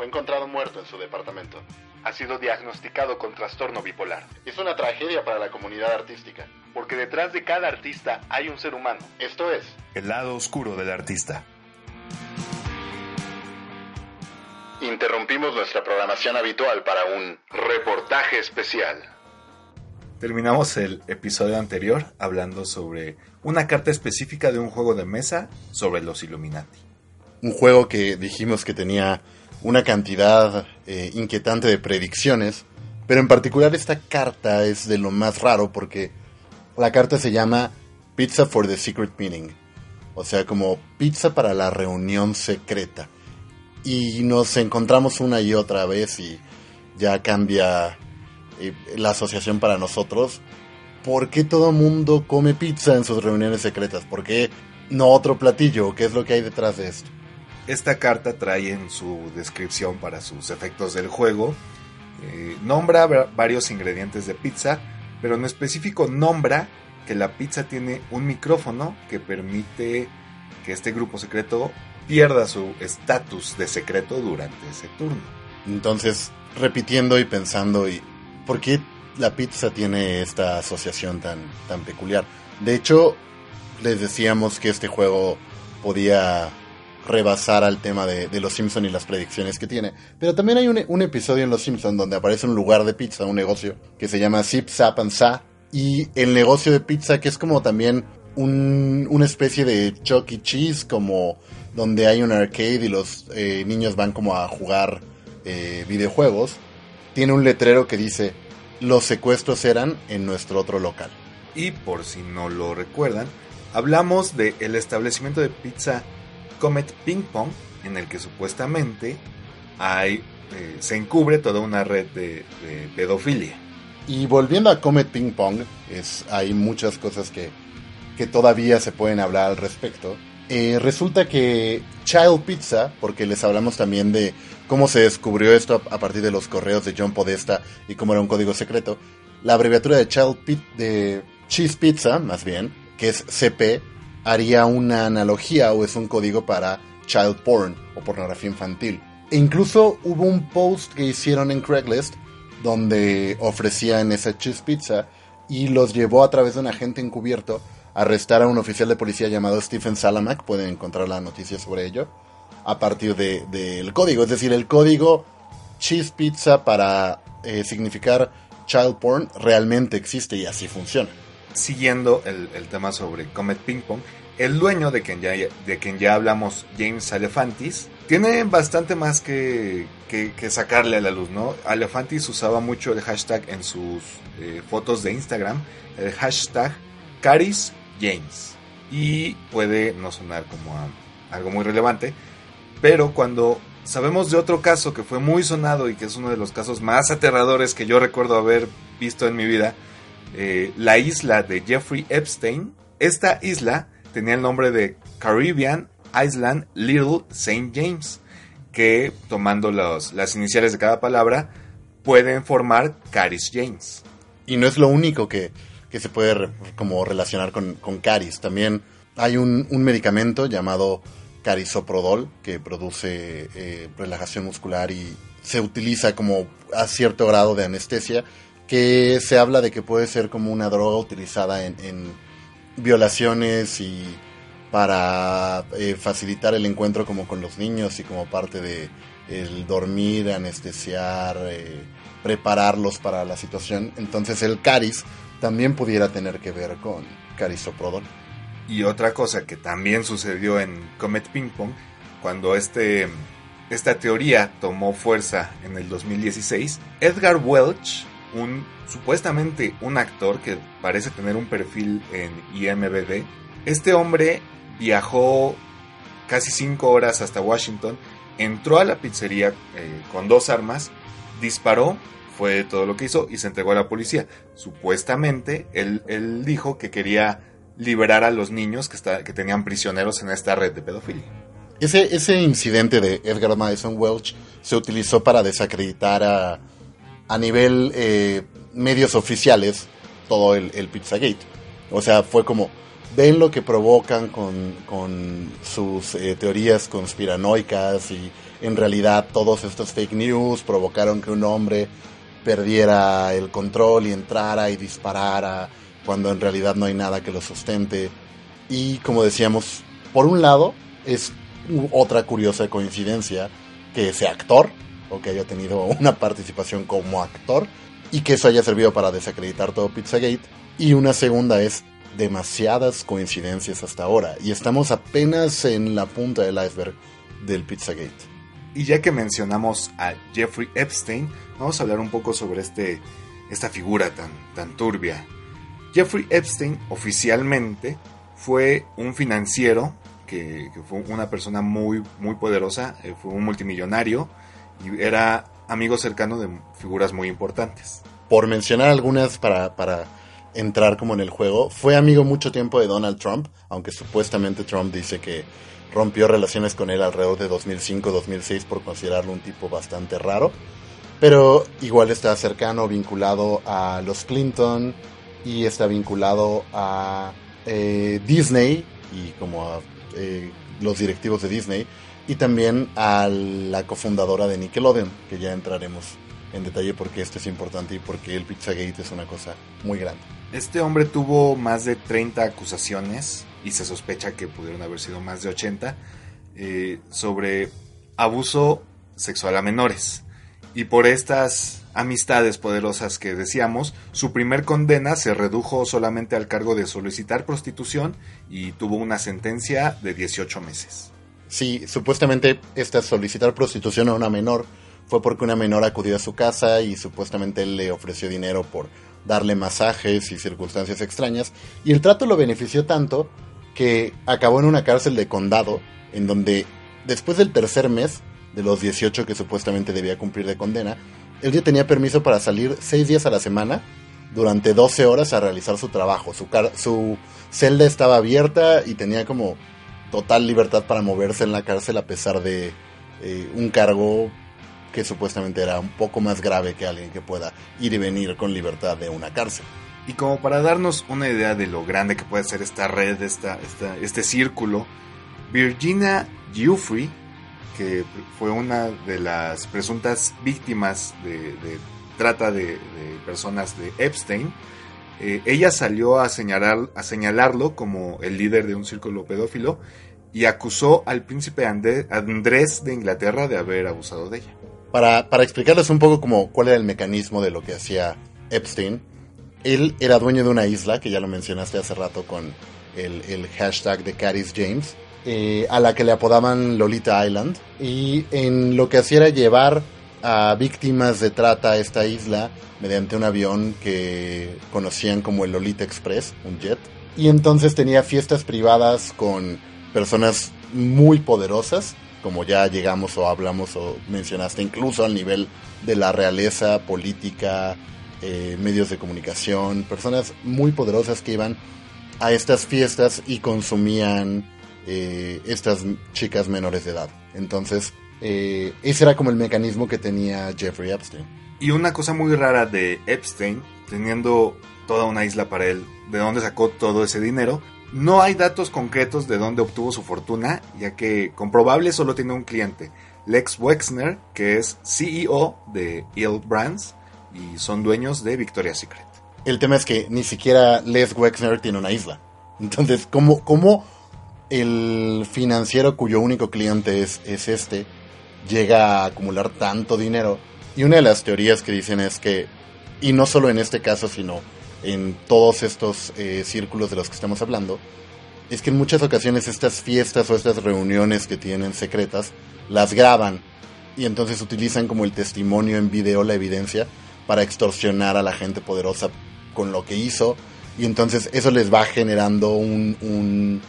fue encontrado muerto en su departamento. Ha sido diagnosticado con trastorno bipolar. Es una tragedia para la comunidad artística, porque detrás de cada artista hay un ser humano. Esto es El lado oscuro del artista. Interrumpimos nuestra programación habitual para un reportaje especial. Terminamos el episodio anterior hablando sobre una carta específica de un juego de mesa sobre los Illuminati. Un juego que dijimos que tenía una cantidad eh, inquietante de predicciones, pero en particular esta carta es de lo más raro porque la carta se llama Pizza for the Secret Meeting, o sea, como pizza para la reunión secreta. Y nos encontramos una y otra vez y ya cambia eh, la asociación para nosotros. ¿Por qué todo mundo come pizza en sus reuniones secretas? ¿Por qué no otro platillo? ¿Qué es lo que hay detrás de esto? Esta carta trae en su descripción para sus efectos del juego, eh, nombra varios ingredientes de pizza, pero en específico nombra que la pizza tiene un micrófono que permite que este grupo secreto pierda su estatus de secreto durante ese turno. Entonces, repitiendo y pensando, y ¿por qué la pizza tiene esta asociación tan, tan peculiar? De hecho, les decíamos que este juego podía rebasar al tema de, Los Simpson y las predicciones que tiene. Pero también hay un, episodio en Los Simpson donde aparece un lugar de pizza, un negocio, que se llama Zip Zap and Sa. Y el negocio de pizza, que es como también un, una especie de Chuck E. Cheese, como donde hay un arcade y los eh, niños van como a jugar eh, videojuegos, tiene un letrero que dice, los secuestros eran en nuestro otro local. Y por si no lo recuerdan, hablamos del el establecimiento de pizza Comet Ping Pong, en el que supuestamente hay, eh, se encubre toda una red de, pedofilia. Y volviendo a Comet Ping Pong, es, hay muchas cosas que, que todavía se pueden hablar al respecto. Eh, resulta que Child Pizza, porque les hablamos también de cómo se descubrió esto a, partir de los correos de John Podesta y cómo era un código secreto, la abreviatura de Child de Cheese Pizza, más bien, que es CP, haría una analogía o es un código para child porn o pornografía infantil. E incluso hubo un post que hicieron en Craigslist donde ofrecían esa cheese pizza y los llevó a través de un agente encubierto arrestar a un oficial de policía llamado Stephen Salamak, pueden encontrar la noticia sobre ello, a partir del de, código. Es decir, el código cheese pizza para eh, significar child porn realmente existe y así funciona. Siguiendo el, tema sobre Comet Ping Pong, el dueño de quien ya, de quien ya hablamos, James Alefantis, tiene bastante más que, que, sacarle a la luz, ¿no? Alefantis usaba mucho el hashtag en sus eh, fotos de Instagram, el hashtag Caris James. Y puede no sonar como algo muy relevante, pero cuando sabemos de otro caso que fue muy sonado y que es uno de los casos más aterradores que yo recuerdo haber visto en mi vida, eh, la isla de Jeffrey Epstein, esta isla tenía el nombre de Caribbean Island Little St. James, que tomando las iniciales de cada palabra pueden formar Caris James. Y no es lo único que, que se puede como relacionar con, con caris. También hay un, medicamento llamado carisoprodol que produce eh, relajación muscular y se utiliza como a cierto grado de anestesia que se habla de que puede ser como una droga utilizada en, violaciones y para eh, facilitar el encuentro como con los niños y como parte de dormir, anestesiar, eh, prepararlos para la situación. Entonces el caris también pudiera tener que ver con carisoprodol. Y otra cosa que también sucedió en Comet Ping Pong, cuando este, esta teoría tomó fuerza en el 2016, Edgar Welch, un, supuestamente un actor que parece tener un perfil en IMBD, este hombre viajó casi 5 horas hasta Washington, entró a la pizzería eh, con dos armas, disparó fue todo lo que hizo y se entregó a la policía. Supuestamente, él, dijo que quería liberar a los niños que, que tenían prisioneros en esta red de pedofilia. Ese, ese incidente de Edgar Madison Welch se utilizó para desacreditar a, a nivel eh, medios oficiales todo el, el Pizzagate. O sea, fue como ven lo que provocan con, con sus eh, teorías conspiranoicas y en realidad todos estos fake news provocaron que un hombre perdiera el control y entrara y disparara cuando en realidad no hay nada que lo sustente. Y como decíamos, por un lado es otra curiosa coincidencia que ese actor, o que haya tenido una participación como actor, y que eso haya servido para desacreditar todo Pizzagate. Y una segunda es demasiadas coincidencias hasta ahora, y estamos apenas en la punta del iceberg del Pizzagate. Y ya que mencionamos a Jeffrey Epstein, vamos a hablar un poco sobre este, esta figura tan, tan turbia. Jeffrey Epstein oficialmente fue un financiero, que, fue una persona muy, muy poderosa, eh, fue un multimillonario y era amigo cercano de figuras muy importantes. Por mencionar algunas para, para entrar como en el juego, fue amigo mucho tiempo de Donald Trump, aunque supuestamente Trump dice que rompió relaciones con él alrededor de 2005-2006 por considerarlo un tipo bastante raro. Pero igual está cercano, vinculado a los Clinton y está vinculado a eh, Disney y como a eh, los directivos de Disney y también a la cofundadora de Nickelodeon, que ya entraremos en detalle porque esto es importante y porque el Pizzagate es una cosa muy grande. Este hombre tuvo más de 30 acusaciones y se sospecha que pudieron haber sido más de 80 eh, sobre abuso sexual a menores. Y por estas amistades poderosas que decíamos, su primer condena se redujo solamente al cargo de solicitar prostitución y tuvo una sentencia de 18 meses. Sí, supuestamente esta solicitar prostitución a una menor fue porque una menor acudió a su casa y supuestamente él le ofreció dinero por darle masajes y circunstancias extrañas. Y el trato lo benefició tanto que acabó en una cárcel de condado, en donde después del tercer mes de los 18 que supuestamente debía cumplir de condena, él ya tenía permiso para salir 6 días a la semana durante 12 horas a realizar su trabajo. Su, su celda estaba abierta y tenía como total libertad para moverse en la cárcel a pesar de eh, un cargo que supuestamente era un poco más grave que alguien que pueda ir y venir con libertad de una cárcel. Y como para darnos una idea de lo grande que puede ser esta red, esta, este círculo, Virginia Giuffre, que fue una de las presuntas víctimas de, trata de, personas de Epstein, eh, ella salió a, a señalarlo como el líder de un círculo pedófilo y acusó al príncipe Andrés de Inglaterra de haber abusado de ella. Para, para explicarles un poco cuál era el mecanismo de lo que hacía Epstein, él era dueño de una isla, que ya lo mencionaste hace rato con el, hashtag de Caris James, eh, a la que le apodaban Lolita Island. Y en lo que hacía era llevar a víctimas de trata a esta isla mediante un avión que conocían como el Lolita Express, un jet. Y entonces tenía fiestas privadas con personas muy poderosas, como ya llegamos o hablamos o mencionaste, incluso al nivel de la realeza política, eh, medios de comunicación, personas muy poderosas que iban a estas fiestas y consumían eh, estas chicas menores de edad. Entonces, eh, ese era como el mecanismo que tenía Jeffrey Epstein. Y una cosa muy rara de Epstein, teniendo toda una isla para él, de dónde sacó todo ese dinero, no hay datos concretos de dónde obtuvo su fortuna, ya que comprobable solo tiene un cliente, Lex Wexner, que es CEO de Ill Brands, y son dueños de Victoria's Secret. El tema es que ni siquiera Les Wexner tiene una isla. Entonces, ¿cómo, cómo el financiero cuyo único cliente es, es este llega a acumular tanto dinero? Y una de las teorías que dicen es que, y no solo en este caso, sino en todos estos eh, círculos de los que estamos hablando, es que en muchas ocasiones estas fiestas o estas reuniones que tienen secretas las graban y entonces utilizan como el testimonio en video, la evidencia, para extorsionar a la gente poderosa con lo que hizo. Y entonces eso les va generando un,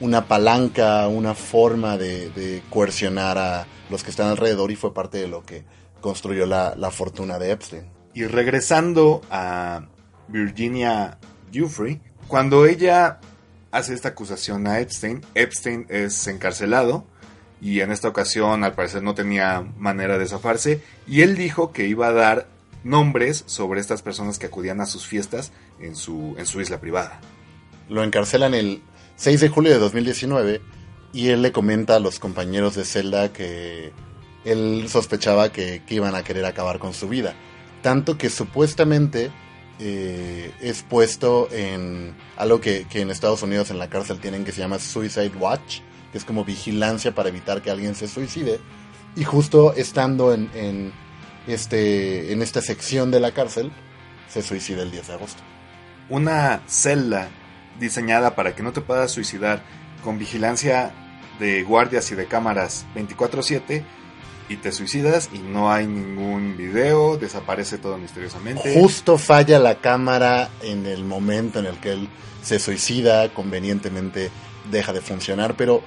una palanca, una forma de, coercionar a los que están alrededor y fue parte de lo que construyó la, fortuna de Epstein. Y regresando a Virginia Giuffre, cuando ella hace esta acusación a Epstein, Epstein es encarcelado y en esta ocasión al parecer no tenía manera de zafarse y él dijo que iba a dar nombres sobre estas personas que acudían a sus fiestas en su, en su isla privada. Lo encarcelan el 6 de julio de 2019 y él le comenta a los compañeros de celda que él sospechaba que, iban a querer acabar con su vida. Tanto que supuestamente eh, es puesto en algo que, en Estados Unidos en la cárcel tienen que se llama Suicide Watch, que es como vigilancia para evitar que alguien se suicide. Y justo estando en, en, este, en esta sección de la cárcel, se suicida el 10 de agosto. Una celda diseñada para que no te puedas suicidar con vigilancia de guardias y de cámaras 24/7 y te suicidas y no hay ningún video, desaparece todo misteriosamente. Justo falla la cámara en el momento en el que él se suicida, convenientemente deja de funcionar, pero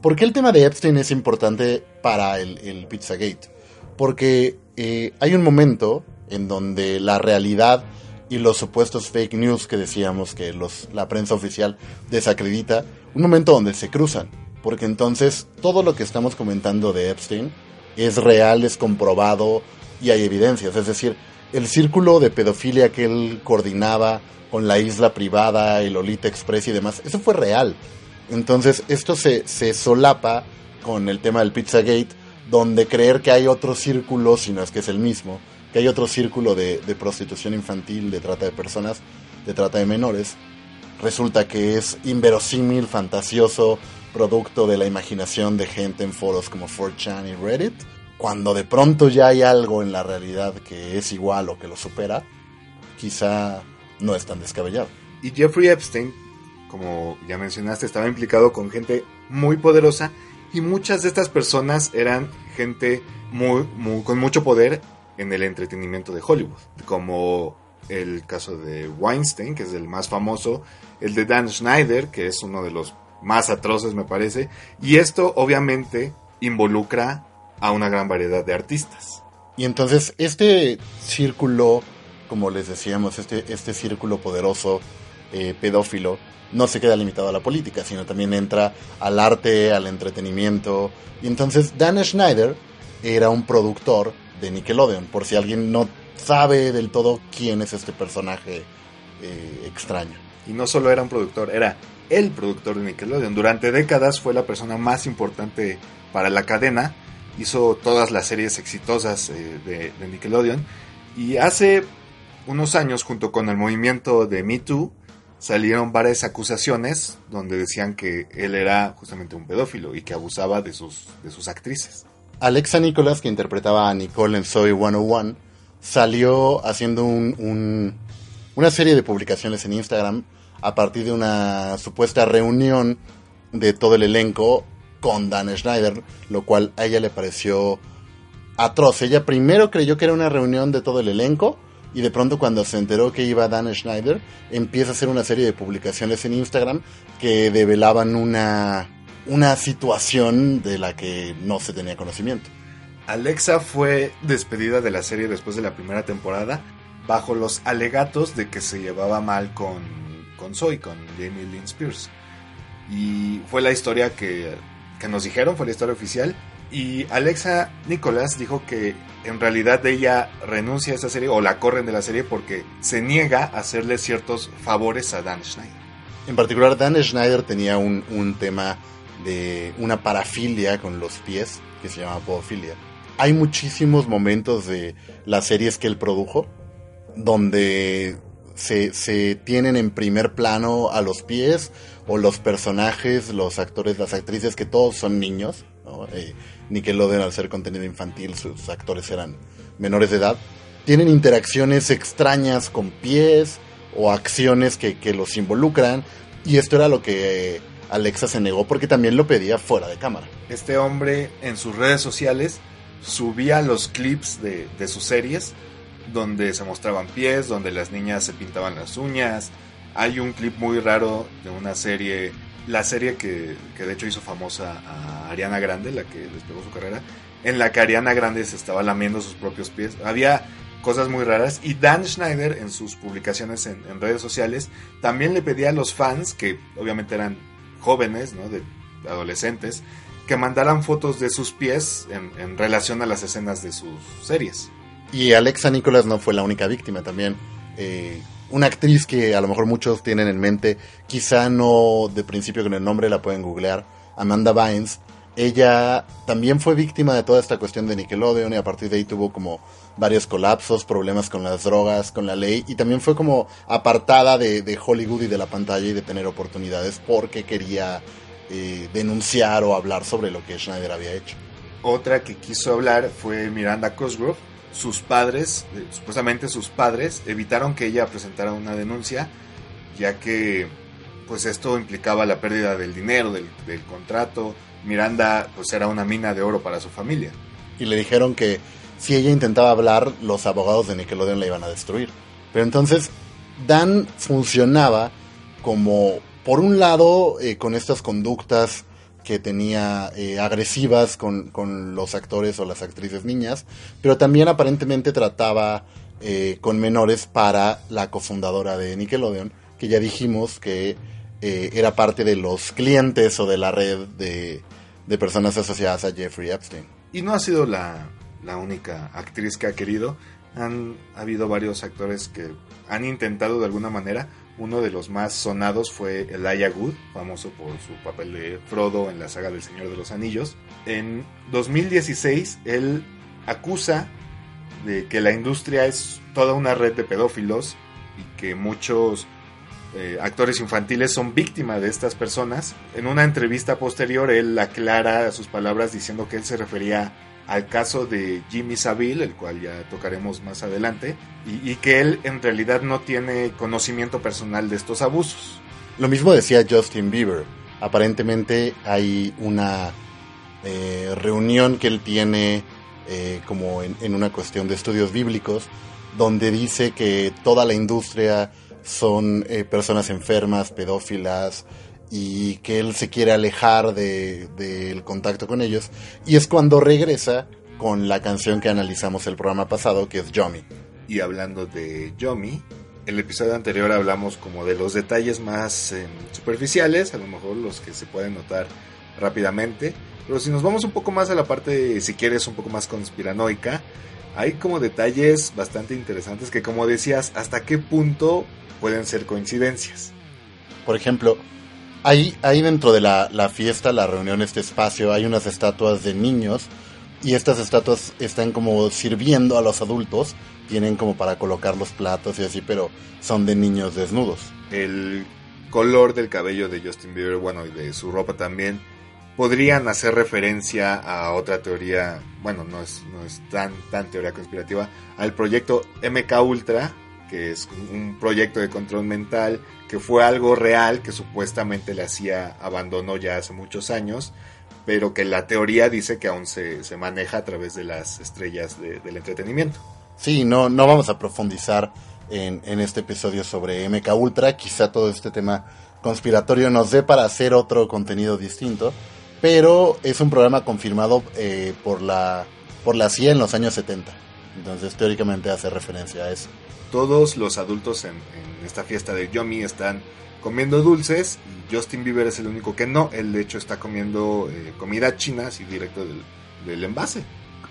¿por qué el tema de Epstein es importante para el, Pizzagate? Porque eh, hay un momento en donde la realidad y los supuestos fake news que decíamos que los, la prensa oficial desacredita, un momento donde se cruzan, porque entonces todo lo que estamos comentando de Epstein es real, es comprobado y hay evidencias, es decir, el círculo de pedofilia que él coordinaba con la isla privada, el Lolita Express y demás, eso fue real. Entonces esto se, se solapa con el tema del Pizzagate, donde creer que hay otro círculo, si no es que es el mismo, que hay otro círculo de, prostitución infantil, de trata de personas, de trata de menores, resulta que es inverosímil, fantasioso, producto de la imaginación de gente en foros como 4chan y Reddit, cuando de pronto ya hay algo en la realidad que es igual o que lo supera, quizá no es tan descabellado. Y Jeffrey Epstein, como ya mencionaste, estaba implicado con gente muy poderosa y muchas de estas personas eran gente con mucho poder en el entretenimiento de Hollywood, como el caso de Weinstein, que es el más famoso, el de Dan Schneider, que es uno de los más atroces me parece, y esto obviamente involucra a una gran variedad de artistas. Y entonces este círculo, como les decíamos, este, este círculo poderoso, eh, pedófilo, no se queda limitado a la política, sino también entra al arte, al entretenimiento. Y entonces Dan Schneider era un productor de Nickelodeon, por si alguien no sabe del todo quién es este personaje eh, extraño. Y no solo era un productor, era el productor de Nickelodeon. Durante décadas fue la persona más importante para la cadena, hizo todas las series exitosas eh, de, de, Nickelodeon. Y hace unos años, junto con el movimiento de Me Too, salieron varias acusaciones donde decían que él era justamente un pedófilo y que abusaba de sus, de sus actrices. Alexa Nicholas, que interpretaba a Nicole en Soy 101, salió haciendo una serie de publicaciones en Instagram a partir de una supuesta reunión de todo el elenco con Dan Schneider, lo cual a ella le pareció atroz. Ella primero creyó que era una reunión de todo el elenco y de pronto cuando se enteró que iba Dan Schneider, empieza a hacer una serie de publicaciones en Instagram que develaban una una situación de la que no se tenía conocimiento. Alexa fue despedida de la serie después de la primera temporada bajo los alegatos de que se llevaba mal con, con Zoe, con Jamie Lynn Spears. Y fue la historia que, que nos dijeron, fue la historia oficial. Y Alexa Nicholas dijo que en realidad ella renuncia a esa serie o la corren de la serie porque se niega a hacerle ciertos favores a Dan Schneider. En particular, Dan Schneider tenía un, un tema de una parafilia con los pies que se llama podofilia. Hay muchísimos momentos de las series que él produjo donde se, tienen en primer plano a los pies o los personajes, los actores, las actrices, que todos son niños. ¿no? Eh, Nickelodeon, al ser contenido infantil, sus actores eran menores de edad. Tienen interacciones extrañas con pies o acciones que los involucran. Y esto era lo que Alexa se negó porque también lo pedía fuera de cámara. Este hombre en sus redes sociales subía los clips de, sus series donde se mostraban pies, donde las niñas se pintaban las uñas. Hay un clip muy raro de una serie, la serie que, de hecho hizo famosa a Ariana Grande, la que despegó su carrera, en la que Ariana Grande se estaba lamiendo sus propios pies. Había cosas muy raras y Dan Schneider en sus publicaciones en, en redes sociales también le pedía a los fans, que obviamente eran jóvenes, ¿no? de adolescentes, que mandaran fotos de sus pies en, relación a las escenas de sus series. Y Alexa Nicholas no fue la única víctima también. Eh, una actriz que a lo mejor muchos tienen en mente, quizá no de principio con el nombre la pueden googlear, Amanda Bynes. Ella también fue víctima de toda esta cuestión de Nickelodeon y a partir de ahí tuvo como varios colapsos, problemas con las drogas, con la ley y también fue como apartada de, Hollywood y de la pantalla y de tener oportunidades porque quería eh, denunciar o hablar sobre lo que Schneider había hecho. Otra que quiso hablar fue Miranda Cosgrove. Sus padres, eh, supuestamente sus padres, evitaron que ella presentara una denuncia, ya que pues esto implicaba la pérdida del dinero, del, del contrato. Miranda pues era una mina de oro para su familia. Y le dijeron que si ella intentaba hablar, los abogados de Nickelodeon la iban a destruir. Pero entonces, Dan funcionaba como, por un lado, eh, con estas conductas que tenía eh, agresivas con, los actores o las actrices niñas, pero también aparentemente trataba eh, con menores para la cofundadora de Nickelodeon, que ya dijimos que era parte de los clientes o de la red de, de personas asociadas a Jeffrey Epstein. Y no ha sido la, la única actriz que ha querido. Han habido varios actores que han intentado de alguna manera. Uno de los más sonados fue Elijah Wood, famoso por su papel de Frodo en la saga del Señor de los Anillos. En 2016 él acusa de que la industria es toda una red de pedófilos y que muchos eh, actores infantiles son víctimas de estas personas. En una entrevista posterior él aclara sus palabras diciendo que él se refería al caso de Jimmy Savile, el cual ya tocaremos más adelante, y, que él en realidad no tiene conocimiento personal de estos abusos. Lo mismo decía Justin Bieber. Aparentemente hay una eh, reunión que él tiene eh, como en, una cuestión de estudios bíblicos, donde dice que toda la industria son eh, personas enfermas, pedófilas, y que él se quiere alejar del contacto con ellos. Y es cuando regresa con la canción que analizamos el programa pasado, que es Yomi. Y hablando de Yomi, el episodio anterior hablamos como de los detalles más em, superficiales, a lo mejor los que se pueden notar rápidamente. Pero si nos vamos un poco más a la parte, si quieres, un poco más conspiranoica, hay como detalles bastante interesantes que, como decías, hasta qué punto pueden ser coincidencias. Por ejemplo, Ahí, ahí dentro de la, fiesta, la reunión, este espacio, hay unas estatuas de niños y estas estatuas están como sirviendo a los adultos, tienen como para colocar los platos y así, pero son de niños desnudos. El color del cabello de Justin Bieber, bueno, y de su ropa también, podrían hacer referencia a otra teoría, bueno, no es, no es tan, tan teoría conspirativa, al proyecto MK Ultra, que es un proyecto de control mental, que fue algo real, que supuestamente le hacía abandono ya hace muchos años, pero que la teoría dice que aún se, maneja a través de las estrellas del entretenimiento. Sí, no, no vamos a profundizar en, este episodio sobre MK Ultra, quizá todo este tema conspiratorio nos dé para hacer otro contenido distinto, pero es un programa confirmado eh, por, la, por la CIA en los años 70, entonces teóricamente hace referencia a eso todos los adultos en, esta fiesta de Yomi están comiendo dulces y Justin Bieber es el único que no. Él de hecho está comiendo eh, comida china así directo del, envase.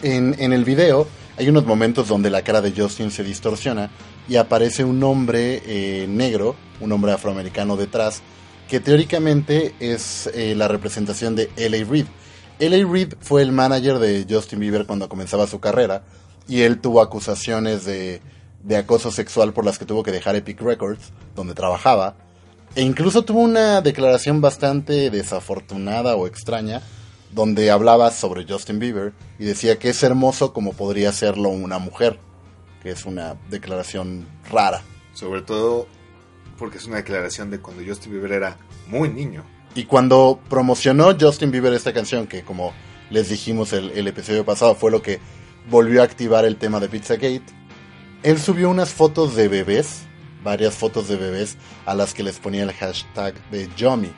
En, el video hay unos momentos donde la cara de Justin se distorsiona y aparece un hombre eh, negro, un hombre afroamericano detrás, que teóricamente es eh, la representación de L.A. Reid. L.A. Reid fue el manager de Justin Bieber cuando comenzaba su carrera y él tuvo acusaciones de de acoso sexual por las que tuvo que dejar Epic Records, donde trabajaba, e incluso tuvo una declaración bastante desafortunada o extraña, donde hablaba sobre Justin Bieber y decía que es hermoso como podría serlo una mujer, que es una declaración rara. Sobre todo porque es una declaración de cuando Justin Bieber era muy niño. Y cuando promocionó Justin Bieber esta canción, que como les dijimos el, el episodio pasado fue lo que volvió a activar el tema de Pizzagate, él subió unas fotos de bebés, varias fotos de bebés, a las que les ponía el hashtag de Yomi.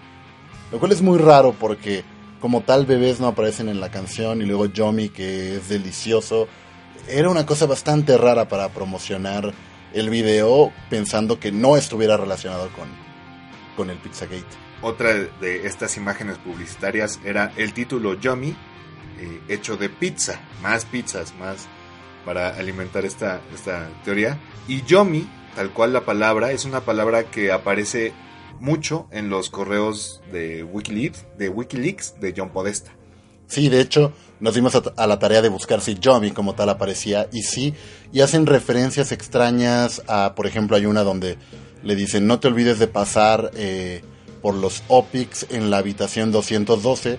Lo cual es muy raro porque como tal bebés no aparecen en la canción y luego Yomi que es delicioso. Era una cosa bastante rara para promocionar el video pensando que no estuviera relacionado con, con el Pizzagate. Otra de estas imágenes publicitarias era el título Yomi, eh, hecho de pizza, más pizzas, más para alimentar esta, esta teoría. Y Yomi tal cual la palabra, es una palabra que aparece mucho en los correos de Wikileaks, de Wikileaks de John Podesta. Sí, de hecho, nos dimos a, la tarea de buscar si Johnny como tal aparecía y sí, y hacen referencias extrañas a, por ejemplo, hay una donde le dicen no te olvides de pasar eh, por los Opics en la habitación 212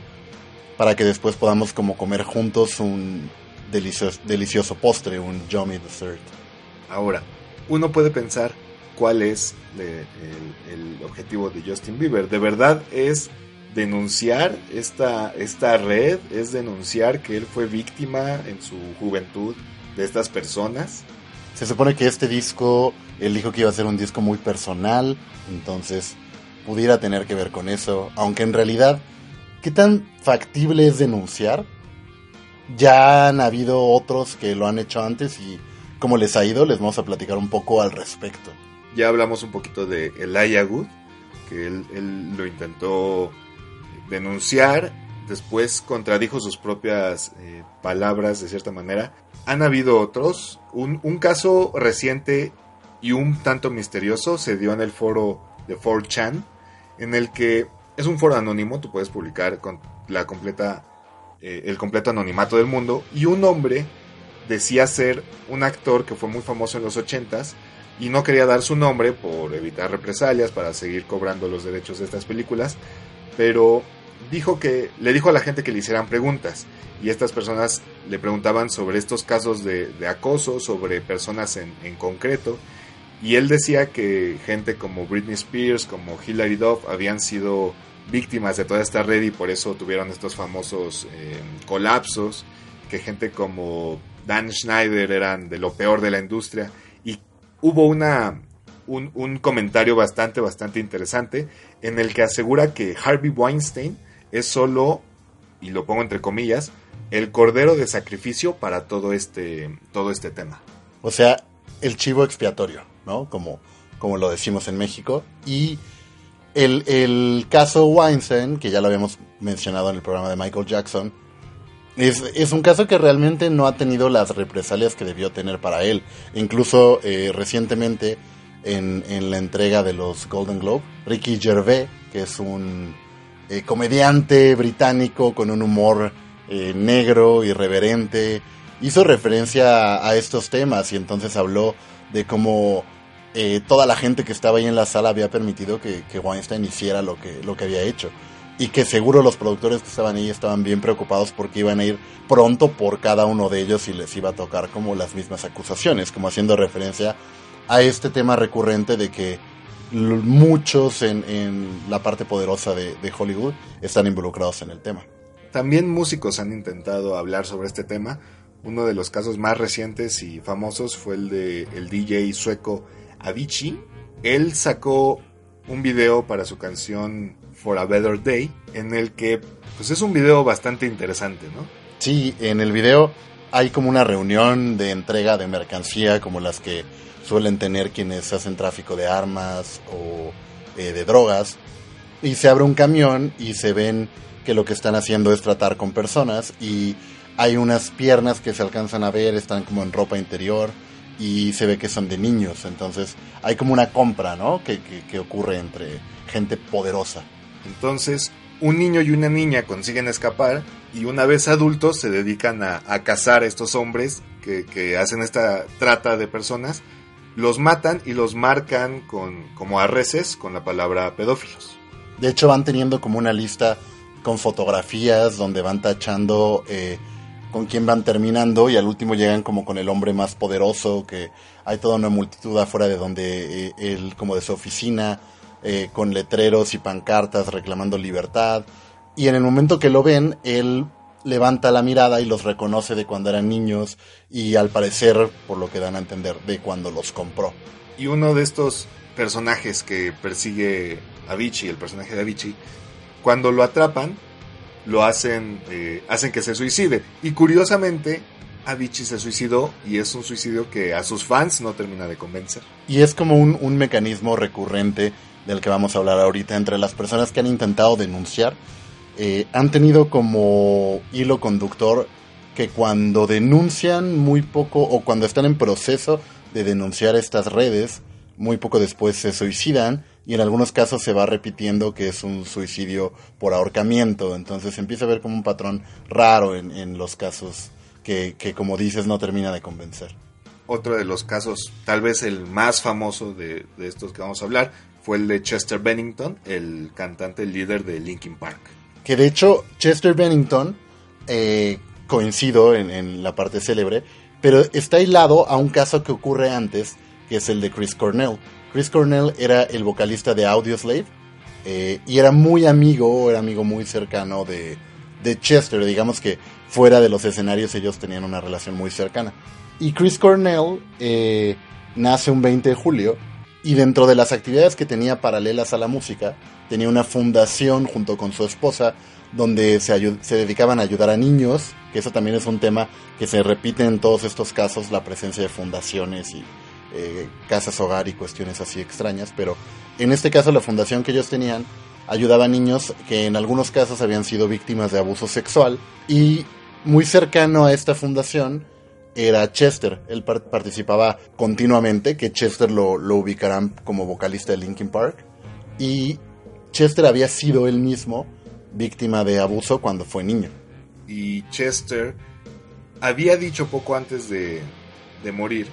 para que después podamos como comer juntos un delicioso, delicioso postre, un Johnny Dessert. Ahora, uno puede pensar cuál es el, objetivo de Justin Bieber. ¿De verdad es denunciar esta, esta red? ¿Es denunciar que él fue víctima en su juventud de estas personas? Se supone que este disco, él dijo que iba a ser un disco muy personal, entonces pudiera tener que ver con eso, aunque en realidad, ¿qué tan factible es denunciar? Ya han habido otros que lo han hecho antes y cómo les ha ido, les vamos a platicar un poco al respecto. Ya hablamos un poquito de Elijah Wood, que él, lo intentó denunciar, después contradijo sus propias eh, palabras de cierta manera. Han habido otros. Un, un, caso reciente y un tanto misterioso se dio en el foro de 4chan, en el que es un foro anónimo, tú puedes publicar con la completa, eh, el completo anonimato del mundo, y un hombre decía ser un actor que fue muy famoso en los 80s y no quería dar su nombre por evitar represalias para seguir cobrando los derechos de estas películas, pero dijo que le dijo a la gente que le hicieran preguntas y estas personas le preguntaban sobre estos casos de, acoso, sobre personas en, en, concreto y él decía que gente como Britney Spears, como Hilary Duff habían sido víctimas de toda esta red y por eso tuvieron estos famosos eh, colapsos, que gente como Dan Schneider eran de lo peor de la industria y hubo una, un, comentario bastante, bastante interesante en el que asegura que Harvey Weinstein es solo, y lo pongo entre comillas, el cordero de sacrificio para todo este, todo este tema. O sea, el chivo expiatorio, ¿no? Como, como lo decimos en México. Y el, el caso Weinstein, que ya lo habíamos mencionado en el programa de Michael Jackson, es, un caso que realmente no ha tenido las represalias que debió tener para él. Incluso eh, recientemente en, la entrega de los Golden Globe, Ricky Gervais, que es un eh, comediante británico con un humor eh, negro, irreverente, hizo referencia a, estos temas y entonces habló de cómo toda la gente que estaba ahí en la sala había permitido que, Weinstein hiciera lo que, lo que había hecho y que seguro los productores que estaban ahí estaban bien preocupados porque iban a ir pronto por cada uno de ellos y les iba a tocar como las mismas acusaciones, como haciendo referencia a este tema recurrente de que muchos en, la parte poderosa de, Hollywood están involucrados en el tema. También músicos han intentado hablar sobre este tema. Uno de los casos más recientes y famosos fue el de el DJ sueco Avicii. Él sacó un video para su canción For a Better Day, en el que pues es un video bastante interesante, ¿no? Sí, en el video hay como una reunión de entrega de mercancía como las que suelen tener quienes hacen tráfico de armas o eh, de drogas y se abre un camión y se ven que lo que están haciendo es tratar con personas y hay unas piernas que se alcanzan a ver, están como en ropa interior y se ve que son de niños, entonces hay como una compra, ¿no? que, que ocurre entre gente poderosa. Entonces, un niño y una niña consiguen escapar y una vez adultos se dedican a, cazar a estos hombres que, hacen esta trata de personas, los matan y los marcan con, como arreces con la palabra pedófilos. De hecho van teniendo como una lista con fotografías donde van tachando eh, con quién van terminando y al último llegan como con el hombre más poderoso, que hay toda una multitud afuera de donde eh, él, como de su oficina, eh, con letreros y pancartas reclamando libertad. Y en el momento que lo ven, él levanta la mirada y los reconoce de cuando eran niños y al parecer, por lo que dan a entender, de cuando los compró. Y uno de estos personajes que persigue a Vichy, el personaje de Vichy, cuando lo atrapan, lo hacen, eh, hacen que se suicide. Y curiosamente, Avicii se suicidó y es un suicidio que a sus fans no termina de convencer. Y es como un, un mecanismo recurrente del que vamos a hablar ahorita, entre las personas que han intentado denunciar, eh, han tenido como hilo conductor que cuando denuncian muy poco o cuando están en proceso de denunciar estas redes, muy poco después se suicidan y en algunos casos se va repitiendo que es un suicidio por ahorcamiento. Entonces empieza a ver como un patrón raro en, los casos que, como dices, no termina de convencer. Otro de los casos, tal vez el más famoso de, estos que vamos a hablar, fue el de Chester Bennington, el cantante líder de Linkin Park. Que de hecho Chester Bennington, eh, coincido en, en la parte célebre, pero está hilado a un caso que ocurre antes, que es el de Chris Cornell. Chris Cornell era el vocalista de Audioslave eh, y era muy amigo, era amigo muy cercano de, Chester. Digamos que fuera de los escenarios ellos tenían una relación muy cercana. Y Chris Cornell eh, nace un 20 de julio y dentro de las actividades que tenía paralelas a la música, tenía una fundación junto con su esposa donde se, se, dedicaban a ayudar a niños, que eso también es un tema que se repite en todos estos casos, la presencia de fundaciones y eh, casas hogar y cuestiones así extrañas, pero en este caso la fundación que ellos tenían ayudaba a niños que en algunos casos habían sido víctimas de abuso sexual y muy cercano a esta fundación era Chester. Él participaba continuamente, que Chester lo, lo ubicarán como vocalista de Linkin Park. Y Chester había sido él mismo víctima de abuso cuando fue niño. Y Chester había dicho poco antes de, de morir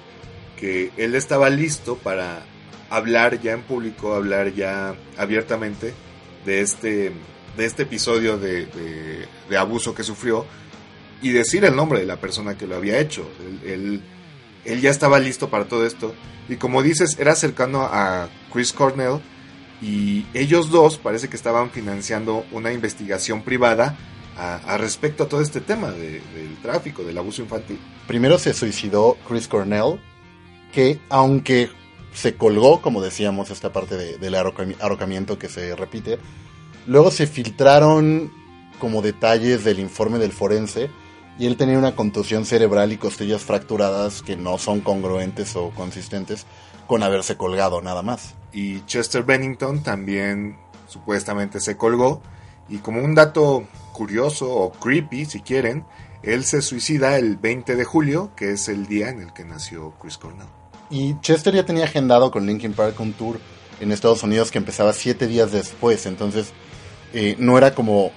que él estaba listo para hablar ya en público, hablar ya abiertamente de este, de este episodio de, abuso que sufrió y decir el nombre de la persona que lo había hecho. Él, él, ya estaba listo para todo esto. Y como dices, era cercano a Chris Cornell y ellos dos parece que estaban financiando una investigación privada a, respecto a todo este tema del tráfico, del abuso infantil. Primero se suicidó Chris Cornell que aunque se colgó, como decíamos, esta parte del arrocamiento que se repite, luego se filtraron como detalles del informe del forense y él tenía una contusión cerebral y costillas fracturadas que no son congruentes o consistentes con haberse colgado nada más. Y Chester Bennington también supuestamente se colgó y como un dato curioso o creepy si quieren, él se suicida el 20 de julio, que es el día en el que nació Chris Cornell. Y Chester ya tenía agendado con Linkin Park un tour en Estados Unidos que empezaba siete días después. Entonces, eh, no era como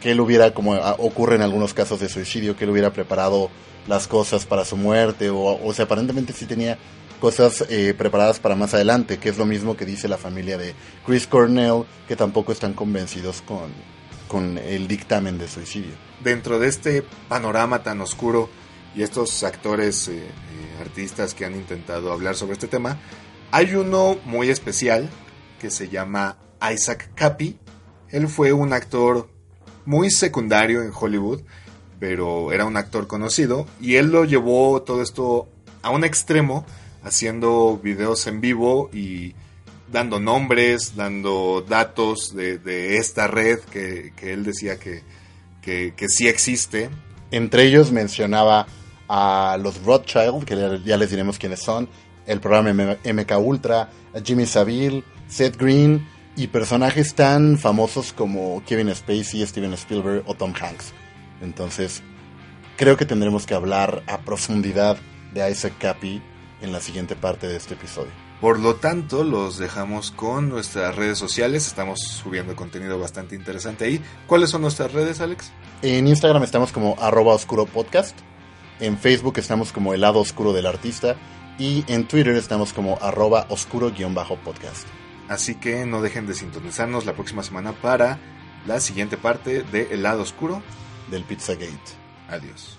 que él hubiera, como ocurre en algunos casos de suicidio, que él hubiera preparado las cosas para su muerte. O, o sea, aparentemente sí tenía cosas eh, preparadas para más adelante, que es lo mismo que dice la familia de Chris Cornell, que tampoco están convencidos con, con el dictamen de suicidio. Dentro de este panorama tan oscuro y estos actores eh, artistas que han intentado hablar sobre este tema. Hay uno muy especial que se llama Isaac Capi. Él fue un actor muy secundario en Hollywood, pero era un actor conocido y él lo llevó todo esto a un extremo, haciendo videos en vivo y dando nombres, dando datos de, esta red que, él decía que, que, que sí existe. Entre ellos mencionaba a los Rothschild, que ya les diremos quiénes son, el programa MK Ultra, a Jimmy Savile, Seth Green y personajes tan famosos como Kevin Spacey, Steven Spielberg o Tom Hanks. Entonces, creo que tendremos que hablar a profundidad de Isaac Cappy en la siguiente parte de este episodio. Por lo tanto, los dejamos con nuestras redes sociales. Estamos subiendo contenido bastante interesante ahí. ¿Cuáles son nuestras redes, Alex? En Instagram estamos como arroba oscuro podcast. En Facebook estamos como el lado oscuro del artista y en Twitter estamos como arroba oscuro-podcast. Así que no dejen de sintonizarnos la próxima semana para la siguiente parte de El lado oscuro del Pizzagate. Adiós.